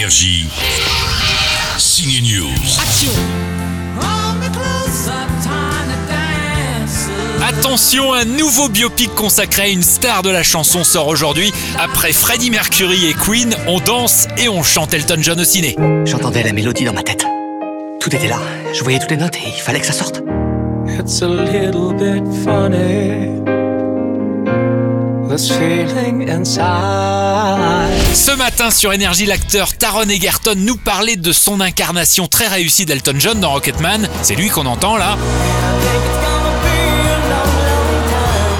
Énergie. Signe News. Attention, un nouveau biopic consacré à une star de la chanson sort aujourd'hui. Après Freddie Mercury et Queen, on danse et on chante Elton John au ciné. J'entendais la mélodie dans ma tête. Tout était là. Je voyais toutes les notes et il fallait que ça sorte. It's a little bit funny. This feeling inside. Ce matin sur Énergie, l'acteur Taron Egerton nous parlait de son incarnation très réussie d'Elton John dans Rocketman. C'est lui qu'on entend là.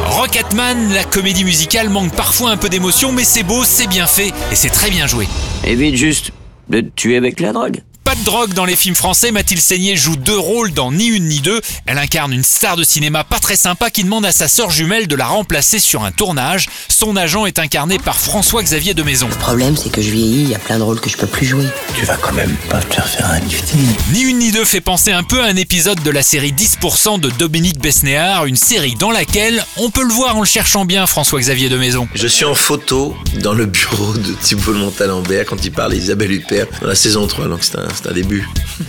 Rocketman, la comédie musicale manque parfois un peu d'émotion, mais c'est beau, c'est bien fait et c'est très bien joué. Évite juste de te tuer avec la drogue. Drogue dans les films français, Mathilde Seigné joue deux rôles dans Ni une ni deux. Elle incarne une star de cinéma pas très sympa qui demande à sa sœur jumelle de la remplacer sur un tournage. Son agent est incarné par François-Xavier de Maison. Le problème, c'est que je vieillis, il y a plein de rôles que je peux plus jouer. Tu vas quand même pas te faire faire un lifting. Ni une ni deux fait penser un peu à un épisode de la série 10% de Dominique Besnéard, une série dans laquelle on peut le voir en le cherchant bien François-Xavier de Maison. Je suis en photo dans le bureau de Thibault Montalembert quand il parle d'Isabelle Huppert dans la saison 3, donc c'est un, c'est un début.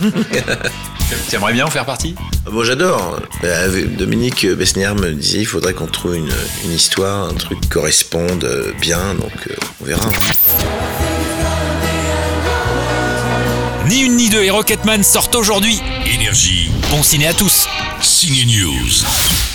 Tu aimerais bien en faire partie? Bon, j'adore. Euh, avec Dominique Besnéard me disait il faudrait qu'on trouve une, une histoire, un truc qui corresponde euh, bien, donc euh, on verra. Ni une ni deux et Rocketman sortent aujourd'hui. Énergie. Bon ciné à tous Signe News.